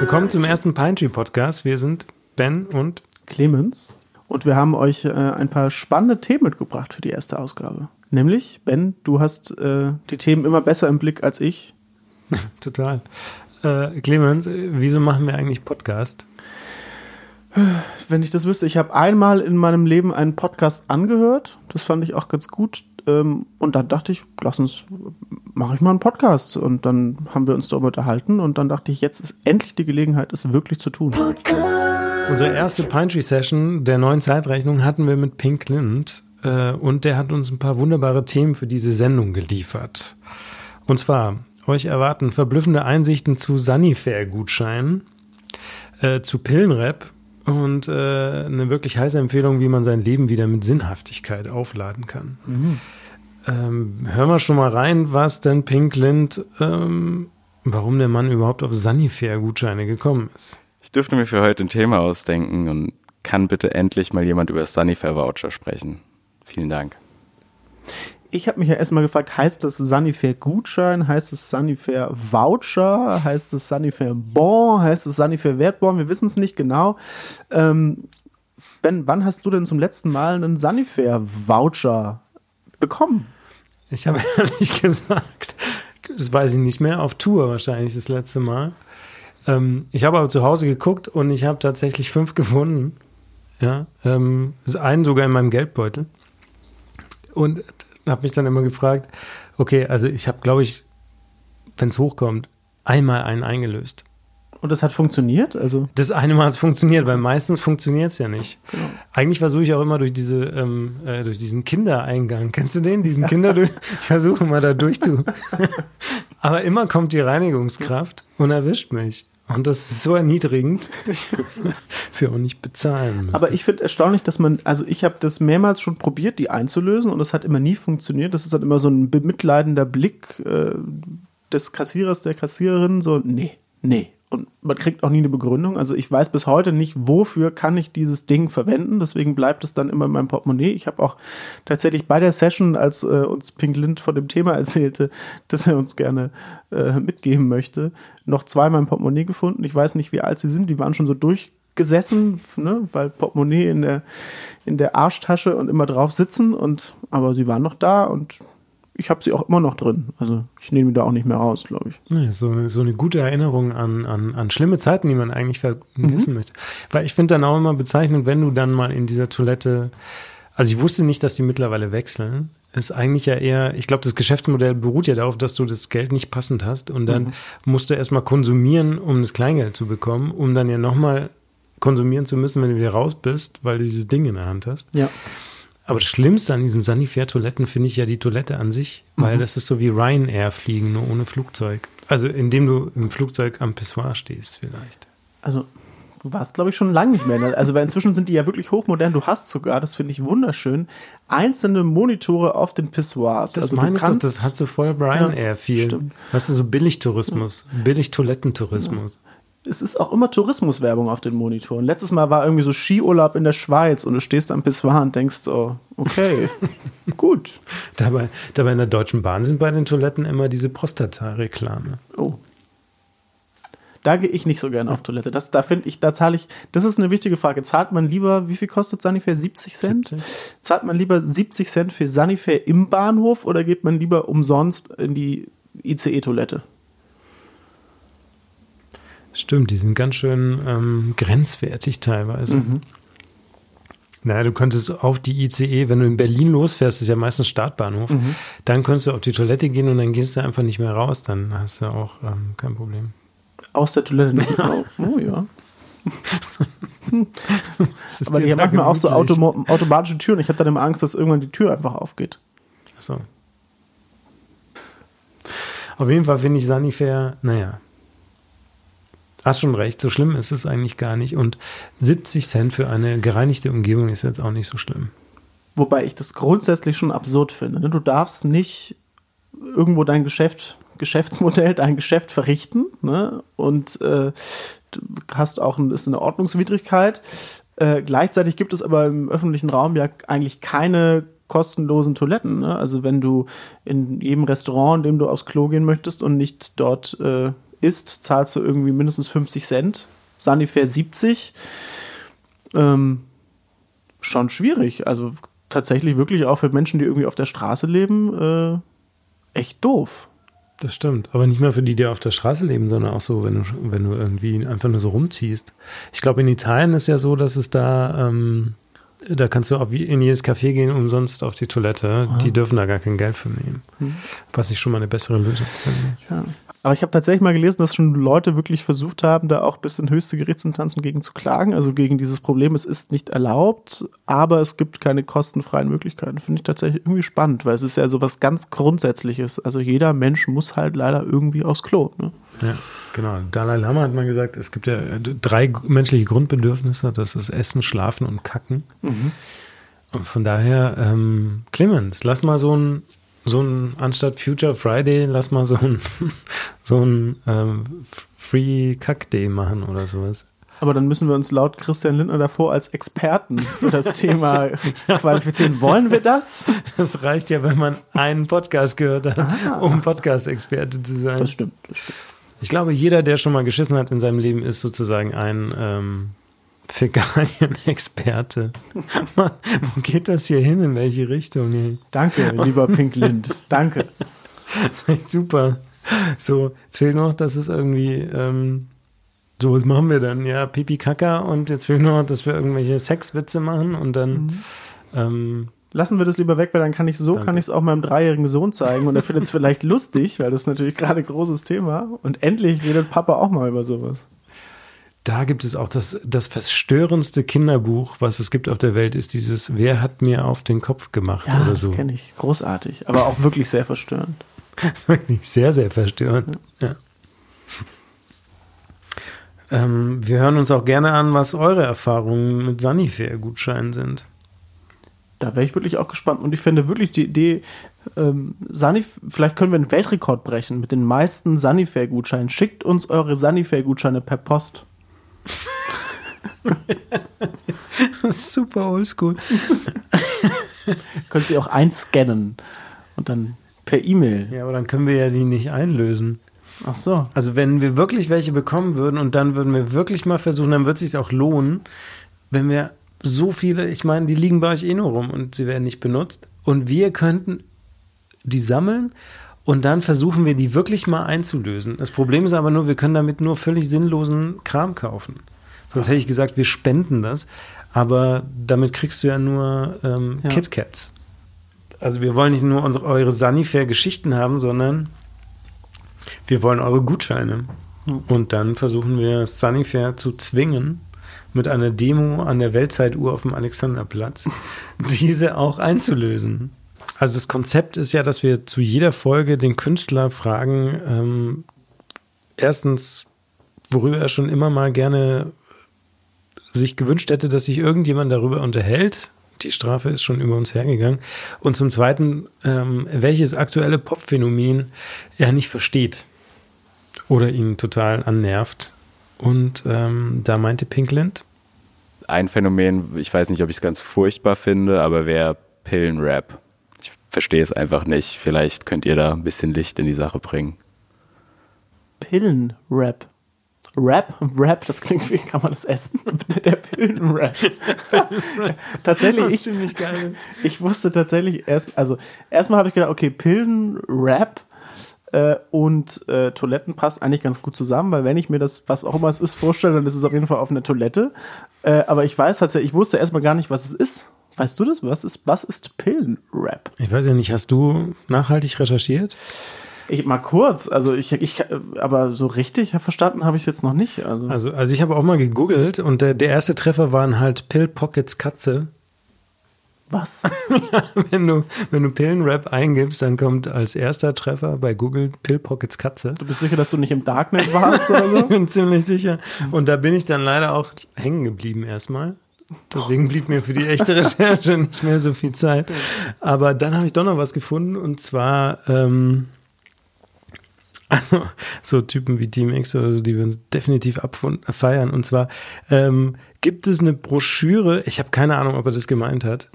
Willkommen zum ersten Pine Tree Podcast. Wir sind Ben und Clemens und wir haben euch äh, ein paar spannende Themen mitgebracht für die erste Ausgabe. Nämlich, Ben, du hast äh, die Themen immer besser im Blick als ich. Total. Äh, Clemens, wieso machen wir eigentlich Podcast? Wenn ich das wüsste, ich habe einmal in meinem Leben einen Podcast angehört. Das fand ich auch ganz gut. Ähm, und dann dachte ich, lass uns, mache ich mal einen Podcast. Und dann haben wir uns darüber unterhalten. Und dann dachte ich, jetzt ist endlich die Gelegenheit, es wirklich zu tun. Unsere erste Pine Tree Session der neuen Zeitrechnung hatten wir mit Pink Lind. Äh, und der hat uns ein paar wunderbare Themen für diese Sendung geliefert. Und zwar, euch erwarten verblüffende Einsichten zu Sunnyfair-Gutscheinen, äh, zu Pillenrap und äh, eine wirklich heiße Empfehlung, wie man sein Leben wieder mit Sinnhaftigkeit aufladen kann. Mhm. Ähm, hören wir schon mal rein, was denn Pink Lind, ähm, warum der Mann überhaupt auf Sunnyfair-Gutscheine gekommen ist. Ich dürfte mir für heute ein Thema ausdenken und kann bitte endlich mal jemand über Sunnyfair-Voucher sprechen. Vielen Dank. Ich habe mich ja erstmal gefragt, heißt das Sunnyfair Gutschein, heißt es Sunnyfair Voucher, heißt es Sunnyfair Bon, heißt es Sunnyfair Wertbon, wir wissen es nicht genau. Ähm, ben, wann hast du denn zum letzten Mal einen Sunnyfair Voucher bekommen? Ich habe ehrlich gesagt, das weiß ich nicht mehr, auf Tour wahrscheinlich das letzte Mal. Ähm, ich habe aber zu Hause geguckt und ich habe tatsächlich fünf gefunden. Ja, ähm, einen sogar in meinem Geldbeutel. Und habe mich dann immer gefragt, okay, also ich habe, glaube ich, wenn es hochkommt, einmal einen eingelöst. Und das hat funktioniert? Also das eine Mal hat es funktioniert, weil meistens funktioniert es ja nicht. Genau. Eigentlich versuche ich auch immer durch diese ähm, äh, durch diesen Kindereingang. Kennst du den? Diesen Kinder ich versuche mal da durch zu. Aber immer kommt die Reinigungskraft und erwischt mich. Und das ist so erniedrigend, für auch nicht bezahlen müssen. Aber ich finde erstaunlich, dass man, also ich habe das mehrmals schon probiert, die einzulösen und das hat immer nie funktioniert. Das ist dann immer so ein bemitleidender Blick äh, des Kassierers, der Kassiererin, so, nee, nee, und man kriegt auch nie eine Begründung. Also ich weiß bis heute nicht, wofür kann ich dieses Ding verwenden. Deswegen bleibt es dann immer in meinem Portemonnaie. Ich habe auch tatsächlich bei der Session, als äh, uns Pink Lind von dem Thema erzählte, dass er uns gerne äh, mitgeben möchte, noch zwei in meinem Portemonnaie gefunden. Ich weiß nicht, wie alt sie sind. Die waren schon so durchgesessen, ne? weil Portemonnaie in der, in der Arschtasche und immer drauf sitzen. Und, aber sie waren noch da und ich habe sie auch immer noch drin. Also ich nehme da auch nicht mehr raus, glaube ich. Ja, so, so eine gute Erinnerung an, an, an schlimme Zeiten, die man eigentlich vergessen mhm. möchte. Weil ich finde dann auch immer bezeichnend, wenn du dann mal in dieser Toilette, also ich wusste nicht, dass die mittlerweile wechseln. Ist eigentlich ja eher, ich glaube, das Geschäftsmodell beruht ja darauf, dass du das Geld nicht passend hast und dann mhm. musst du erstmal konsumieren, um das Kleingeld zu bekommen, um dann ja nochmal konsumieren zu müssen, wenn du wieder raus bist, weil du dieses Ding in der Hand hast. Ja. Aber das Schlimmste an diesen Sanifair-Toiletten finde ich ja die Toilette an sich, weil mhm. das ist so wie Ryanair-Fliegen, nur ohne Flugzeug. Also indem du im Flugzeug am Pissoir stehst vielleicht. Also du warst, glaube ich, schon lange nicht mehr. Also weil inzwischen sind die ja wirklich hochmodern. Du hast sogar, das finde ich wunderschön, einzelne Monitore auf den Pissoirs. Das also meine ich doch, das hat so voll Ryanair-Feel. Ja, weißt du, so Billig-Tourismus, ja. Billig-Toilettentourismus. Ja es ist auch immer Tourismuswerbung auf den Monitoren. Letztes Mal war irgendwie so Skiurlaub in der Schweiz und du stehst am Pissoir und denkst, oh, okay, gut. Dabei, dabei in der Deutschen Bahn sind bei den Toiletten immer diese Prostata-Reklame. Oh. Da gehe ich nicht so gerne auf Toilette. Das, da finde ich, da zahle ich, das ist eine wichtige Frage. Zahlt man lieber, wie viel kostet Sanifair? 70 Cent? 70. Zahlt man lieber 70 Cent für Sanifair im Bahnhof oder geht man lieber umsonst in die ICE-Toilette? Stimmt, die sind ganz schön ähm, grenzwertig teilweise. Mhm. Naja, du könntest auf die ICE, wenn du in Berlin losfährst, ist ja meistens Startbahnhof, mhm. dann könntest du auf die Toilette gehen und dann gehst du einfach nicht mehr raus, dann hast du auch ähm, kein Problem. Aus der Toilette nicht raus? Oh ja. Aber die haben manchmal auch so Autom automatische Türen. Ich habe dann immer Angst, dass irgendwann die Tür einfach aufgeht. Achso. Auf jeden Fall finde ich Sanifair, naja, Hast schon recht, so schlimm ist es eigentlich gar nicht. Und 70 Cent für eine gereinigte Umgebung ist jetzt auch nicht so schlimm. Wobei ich das grundsätzlich schon absurd finde. Ne? Du darfst nicht irgendwo dein Geschäft, Geschäftsmodell, dein Geschäft verrichten ne? und äh, hast auch ein, ist eine Ordnungswidrigkeit. Äh, gleichzeitig gibt es aber im öffentlichen Raum ja eigentlich keine kostenlosen Toiletten. Ne? Also wenn du in jedem Restaurant, in dem du aufs Klo gehen möchtest und nicht dort äh, isst, zahlst du irgendwie mindestens 50 Cent. Sanifair 70. Ähm, schon schwierig. Also tatsächlich wirklich auch für Menschen, die irgendwie auf der Straße leben, äh, echt doof. Das stimmt. Aber nicht mehr für die, die auf der Straße leben, sondern auch so, wenn du, wenn du irgendwie einfach nur so rumziehst. Ich glaube, in Italien ist ja so, dass es da, ähm, da kannst du auch wie in jedes Café gehen, umsonst auf die Toilette. Die dürfen da gar kein Geld für nehmen. Was ich schon mal eine bessere Lösung finde. Ja. Aber ich habe tatsächlich mal gelesen, dass schon Leute wirklich versucht haben, da auch bis in höchste Gerichtsinstanzen gegen zu klagen. Also gegen dieses Problem, es ist nicht erlaubt, aber es gibt keine kostenfreien Möglichkeiten. Finde ich tatsächlich irgendwie spannend, weil es ist ja so was ganz Grundsätzliches. Also jeder Mensch muss halt leider irgendwie aufs Klo. Ne? Ja, genau. Dalai Lama hat mal gesagt, es gibt ja drei menschliche Grundbedürfnisse. Das ist Essen, Schlafen und Kacken. Und von daher, ähm, Clemens, lass mal so ein so ein, anstatt Future Friday, lass mal so ein, so ein ähm, Free Kack Day machen oder sowas. Aber dann müssen wir uns laut Christian Lindner davor als Experten für das Thema qualifizieren. Wollen wir das? Das reicht ja, wenn man einen Podcast gehört hat, Ah. um Podcast-Experte zu sein. Das stimmt, das stimmt. Ich glaube, jeder, der schon mal geschissen hat in seinem Leben, ist sozusagen ein ähm, Fäkalien-Experte. Mann, Wo geht das hier hin? In welche Richtung? Nee. Danke, lieber Pink Lind. Danke. Das ist echt super. So, jetzt fehlt noch, dass es irgendwie, ähm, so, was machen wir dann? Ja, Pipi Kaka und jetzt fehlt noch, dass wir irgendwelche Sexwitze machen und dann, ähm, Lassen wir das lieber weg, weil dann kann ich so, Danke. kann ich es auch meinem dreijährigen Sohn zeigen und er findet es vielleicht lustig, weil das ist natürlich gerade ein großes Thema. Und endlich redet Papa auch mal über sowas. da gibt es auch das, das verstörendste Kinderbuch, was es gibt auf der Welt, ist dieses Wer hat mir auf den Kopf gemacht Ja, oder das so. kenne ich. Großartig, aber auch wirklich sehr verstörend. Das ist wirklich sehr, sehr verstörend. Ja. Ähm, wir hören uns auch gerne an, was eure Erfahrungen mit Sanifair-Gutscheinen sind. Da wäre ich wirklich auch gespannt. Und ich finde wirklich die Idee, ähm, Sunnyf vielleicht können wir einen Weltrekord brechen mit den meisten Sunnyfair-Gutscheinen. Schickt uns eure Sunnyfair-Gutscheine per Post. Super oldschool. Könnt ihr auch einscannen und dann per E-Mail. Ja, aber dann können wir ja die nicht einlösen. Ach so. Also wenn wir wirklich welche bekommen würden und dann würden wir wirklich mal versuchen, dann wird es sich auch lohnen, wenn wir so viele, ich meine, die liegen bei euch eh nur rum und sie werden nicht benutzt und wir könnten die sammeln und dann versuchen wir die wirklich mal einzulösen. Das Problem ist aber nur, wir können damit nur völlig sinnlosen Kram kaufen. Sonst hätte ich gesagt, wir spenden das, aber damit kriegst du ja nur ähm, Ja. KitKats. Also wir wollen nicht nur unsere, eure Sanifair-Geschichten haben, sondern wir wollen eure Gutscheine. Und dann versuchen wir Sunnyfair zu zwingen, mit einer Demo an der Weltzeituhr auf dem Alexanderplatz, diese auch einzulösen. Also das Konzept ist ja, dass wir zu jeder Folge den Künstler fragen, ähm, erstens, worüber er schon immer mal gerne sich gewünscht hätte, dass sich irgendjemand darüber unterhält. Die Strafe ist schon über uns hergegangen. Und zum Zweiten, ähm, welches aktuelle Popphänomen er nicht versteht oder ihn total annervt. Und ähm, da meinte Pinkland, Ein Phänomen, ich weiß nicht, ob ich es ganz furchtbar finde, aber wäre Pillenrap. Ich verstehe es einfach nicht. Vielleicht könnt ihr da ein bisschen Licht in die Sache bringen. Pillenrap. Rap? Rap, das klingt wie, kann man das essen? Der Pillenrap. tatsächlich, ich, ziemlich geil ist. ich wusste tatsächlich erst, also erstmal habe ich gedacht, okay, Pillenrap äh, und äh, Toiletten passt eigentlich ganz gut zusammen, weil wenn ich mir das, was auch immer es ist, vorstelle, dann ist es auf jeden Fall auf einer Toilette. Äh, aber ich weiß tatsächlich, ich wusste erstmal gar nicht, was es ist. Weißt du das? Was ist, was ist Pillenrap? Ich weiß ja nicht, hast du nachhaltig recherchiert? Ich mal kurz, also ich, ich aber so richtig verstanden habe ich es jetzt noch nicht. Also. Also, also ich habe auch mal gegoogelt und der, der erste Treffer waren halt Pill Pockets Katze. Was? wenn du, wenn du Pillenrap eingibst, dann kommt als erster Treffer bei Google Pill Pockets Katze. Du bist sicher, dass du nicht im Darknet warst oder Ich so? bin ziemlich sicher. Und da bin ich dann leider auch hängen geblieben erstmal. Deswegen blieb mir für die echte Recherche nicht mehr so viel Zeit. Aber dann habe ich doch noch was gefunden und zwar ähm, also so Typen wie Team X oder so, die wir uns definitiv abfeiern. Und zwar ähm, gibt es eine Broschüre, ich habe keine Ahnung, ob er das gemeint hat.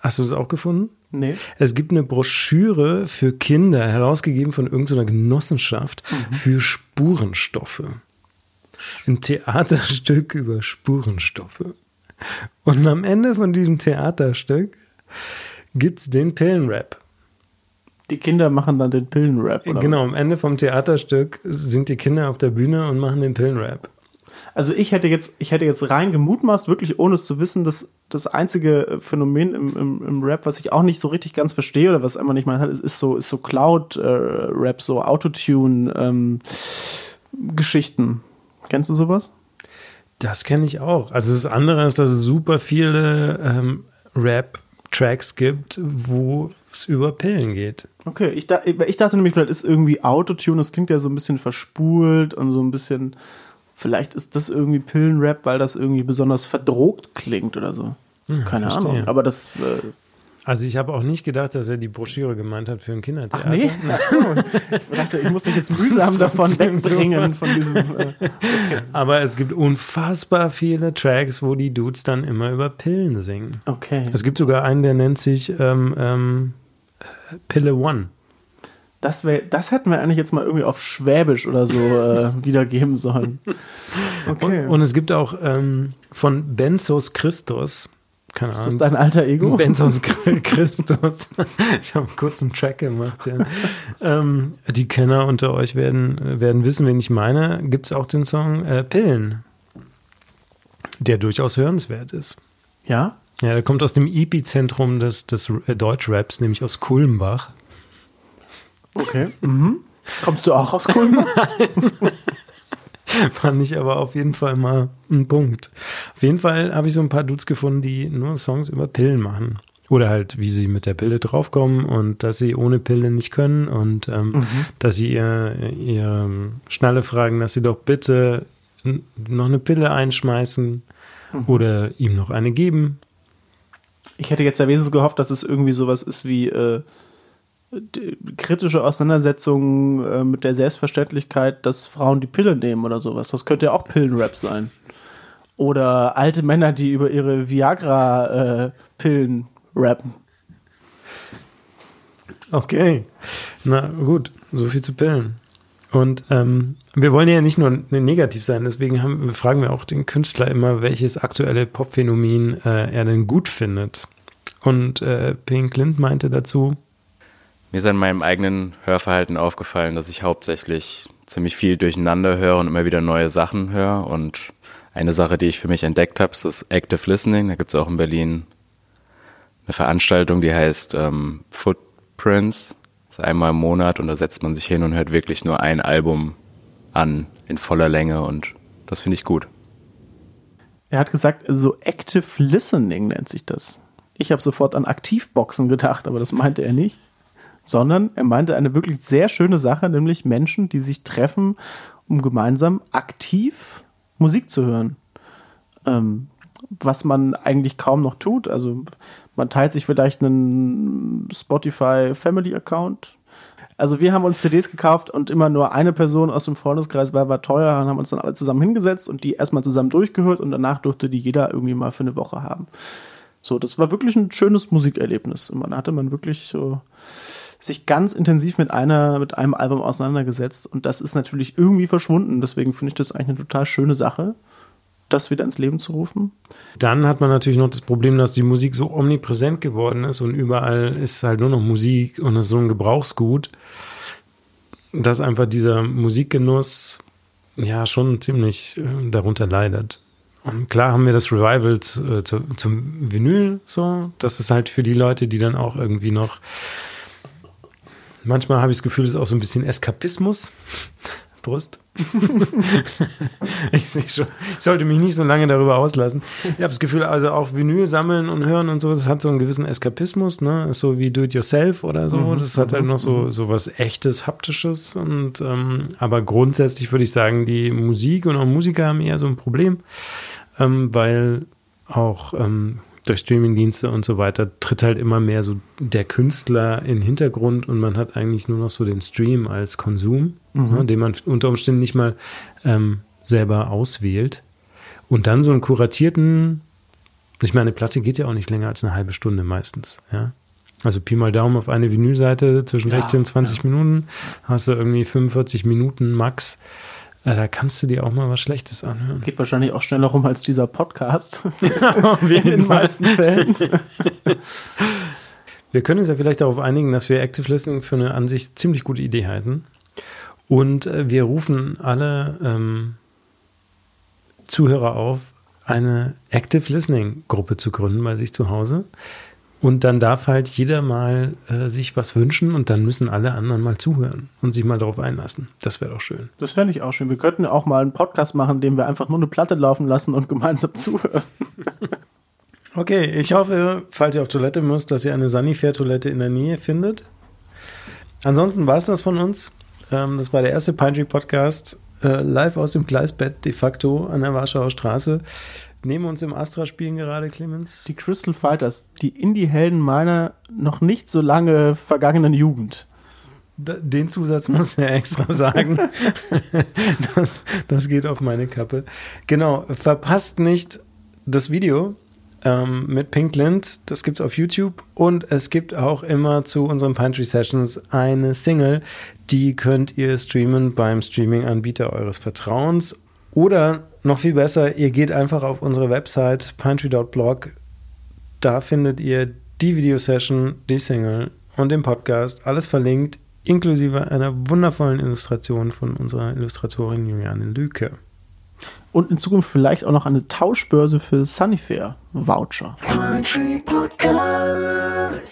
Hast du das auch gefunden? Nee. Es gibt eine Broschüre für Kinder, herausgegeben von irgendeiner Genossenschaft, Mhm. für Spurenstoffe. Ein Theaterstück über Spurenstoffe. Und am Ende von diesem Theaterstück gibt es den Pillenrap. Die Kinder machen dann den Pillenrap. Oder Genau, am Ende vom Theaterstück sind die Kinder auf der Bühne und machen den Pillenrap. Also ich hätte jetzt, ich hätte jetzt rein gemutmaßt, wirklich ohne es zu wissen, dass das einzige Phänomen im, im, im Rap, was ich auch nicht so richtig ganz verstehe oder was einfach nicht mal hat, ist, ist so, ist so Cloud-Rap, so Autotune-Geschichten. Kennst du sowas? Das kenne ich auch. Also das andere ist, dass es super viele ähm, Rap-Tracks gibt, wo es über Pillen geht. Okay, ich, da, ich dachte nämlich, vielleicht ist irgendwie Autotune, das klingt ja so ein bisschen verspult und so ein bisschen, vielleicht ist das irgendwie Pillenrap, weil das irgendwie besonders verdrogt klingt oder so. Keine verstehe. Ahnung, aber das, äh, Also ich habe auch nicht gedacht, dass er die Broschüre gemeint hat für ein Kindertheater. nee, Ach so. ich dachte, ich muss dich jetzt mühsam davon wegbringen, von diesem, äh, Aber es gibt unfassbar viele Tracks, wo die Dudes dann immer über Pillen singen. okay. Es gibt sogar einen, der nennt sich ähm, ähm, Pille One. Das, wär, das hätten wir eigentlich jetzt mal irgendwie auf Schwäbisch oder so äh, wiedergeben sollen. Okay. Und es gibt auch ähm, von Benzos Christus, keine ist das Ahnung. dein alter Ego? Benzos Christus. Ich habe einen kurzen Track gemacht. Ja. ähm, die Kenner unter euch werden, werden wissen, wen ich meine. Gibt es auch den Song äh, Pillen, der durchaus hörenswert ist. Ja? Ja, der kommt aus dem Epizentrum des, des äh, Deutschraps, nämlich aus Kulmbach. Okay. Mhm. Kommst du auch aus Kulm? Fand ich aber auf jeden Fall mal ein Punkt. Auf jeden Fall habe ich so ein paar Dudes gefunden, die nur Songs über Pillen machen. Oder halt, wie sie mit der Pille draufkommen und dass sie ohne Pille nicht können und ähm, dass sie ihr, ihr Schnalle fragen, dass sie doch bitte noch eine Pille einschmeißen oder ihm noch eine geben. Ich hätte jetzt ja wenigstens gehofft, dass es irgendwie sowas ist wie äh, kritische Auseinandersetzungen äh, mit der Selbstverständlichkeit, dass Frauen die Pille nehmen oder sowas. Das könnte ja auch Pillenrap sein. Oder alte Männer, die über ihre Viagra-Pillen rappen. Okay, na gut, so viel zu Pillen. Und ähm, wir wollen ja nicht nur negativ sein, deswegen haben, fragen wir auch den Künstler immer, welches aktuelle Popphänomen äh, er denn gut findet. Und äh, Pink Lind meinte dazu, Mir ist an meinem eigenen Hörverhalten aufgefallen, dass ich hauptsächlich ziemlich viel durcheinander höre und immer wieder neue Sachen höre. Und eine Sache, die ich für mich entdeckt habe, ist das Active Listening. Da gibt es auch in Berlin eine Veranstaltung, die heißt ähm, Footprints. Das ist einmal im Monat und da setzt man sich hin und hört wirklich nur ein Album an in voller Länge und das finde ich gut. Er hat gesagt, so Active Listening nennt sich das. Ich habe sofort an Aktivboxen gedacht, aber das meinte er nicht. Sondern er meinte eine wirklich sehr schöne Sache, nämlich Menschen, die sich treffen, um gemeinsam aktiv Musik zu hören. Ähm, was man eigentlich kaum noch tut. Also man teilt sich vielleicht einen Spotify Family Account. Also wir haben uns CDs gekauft und immer nur eine Person aus dem Freundeskreis war, war teuer und haben uns dann alle zusammen hingesetzt und die erstmal zusammen durchgehört und danach durfte die jeder irgendwie mal für eine Woche haben. So, das war wirklich ein schönes Musikerlebnis. Und man hatte man wirklich so sich ganz intensiv mit einer, mit einem Album auseinandergesetzt und das ist natürlich irgendwie verschwunden. Deswegen finde ich das eigentlich eine total schöne Sache, das wieder ins Leben zu rufen. dann hat man natürlich noch das Problem, dass die Musik so omnipräsent geworden ist und überall ist halt nur noch Musik und es ist so ein Gebrauchsgut, dass einfach dieser Musikgenuss ja schon ziemlich äh, darunter leidet. Und klar haben wir das Revival zu, äh, zu, zum Vinyl so. Das ist halt für die Leute, die dann auch irgendwie noch. Manchmal habe ich das Gefühl, es ist auch so ein bisschen Eskapismus. Brust. ich, schon, ich sollte mich nicht so lange darüber auslassen. Ich habe das Gefühl, also auch Vinyl sammeln und hören und so, das hat so einen gewissen Eskapismus, ne? Ist so wie Do-it-yourself oder so. Das hat halt noch so, so was echtes, haptisches. Und ähm, aber grundsätzlich würde ich sagen, die Musik und auch Musiker haben eher so ein Problem, ähm, weil auch ähm, durch Streamingdienste und so weiter tritt halt immer mehr so der Künstler in den Hintergrund und man hat eigentlich nur noch so den Stream als Konsum, ne, den man unter Umständen nicht mal ähm, selber auswählt. Und dann so einen kuratierten, ich meine, eine Platte geht ja auch nicht länger als eine halbe Stunde meistens, ja. Also Pi mal Daumen auf eine Vinylseite zwischen Ja, 16 und 20 Minuten hast du irgendwie 45 Minuten max. Da kannst du dir auch mal was Schlechtes anhören. Geht wahrscheinlich auch schneller rum als dieser Podcast. auf In den meisten Fällen. Wir können uns ja vielleicht darauf einigen, dass wir Active Listening für eine an sich ziemlich gute Idee halten. Und äh, wir rufen alle ähm, Zuhörer auf, eine Active Listening Gruppe zu gründen bei sich zu Hause. Und dann darf halt jeder mal äh, sich was wünschen und dann müssen alle anderen mal zuhören und sich mal darauf einlassen. Das wäre doch schön. Das fände ich auch schön. Wir könnten auch mal einen Podcast machen, dem wir einfach nur eine Platte laufen lassen und gemeinsam zuhören. Okay, ich hoffe, falls ihr auf Toilette müsst, dass ihr eine Sanifair-Toilette in der Nähe findet. Ansonsten war es das von uns. Ähm, das war der erste Pine Tree Podcast, äh, live aus dem Gleisbett de facto an der Warschauer Straße. Neben uns im Astra spielen gerade Clemens. Die Crystal Fighters, die Indie-Helden meiner noch nicht so lange vergangenen Jugend. Den Zusatz muss er extra sagen. das, das geht auf meine Kappe. Genau, verpasst nicht das Video ähm, mit Pink Lint. Das gibt's auf YouTube. Und es gibt auch immer zu unseren Pine Tree Sessions eine Single. Die könnt ihr streamen beim Streaming-Anbieter eures Vertrauens. Oder noch viel besser, ihr geht einfach auf unsere Website pinetree.blog. Da findet ihr die Videosession, die Single und den Podcast. Alles verlinkt, inklusive einer wundervollen Illustration von unserer Illustratorin Juliane Lüke. Und in Zukunft vielleicht auch noch eine Tauschbörse für Sunnyfair Voucher. Country Podcast.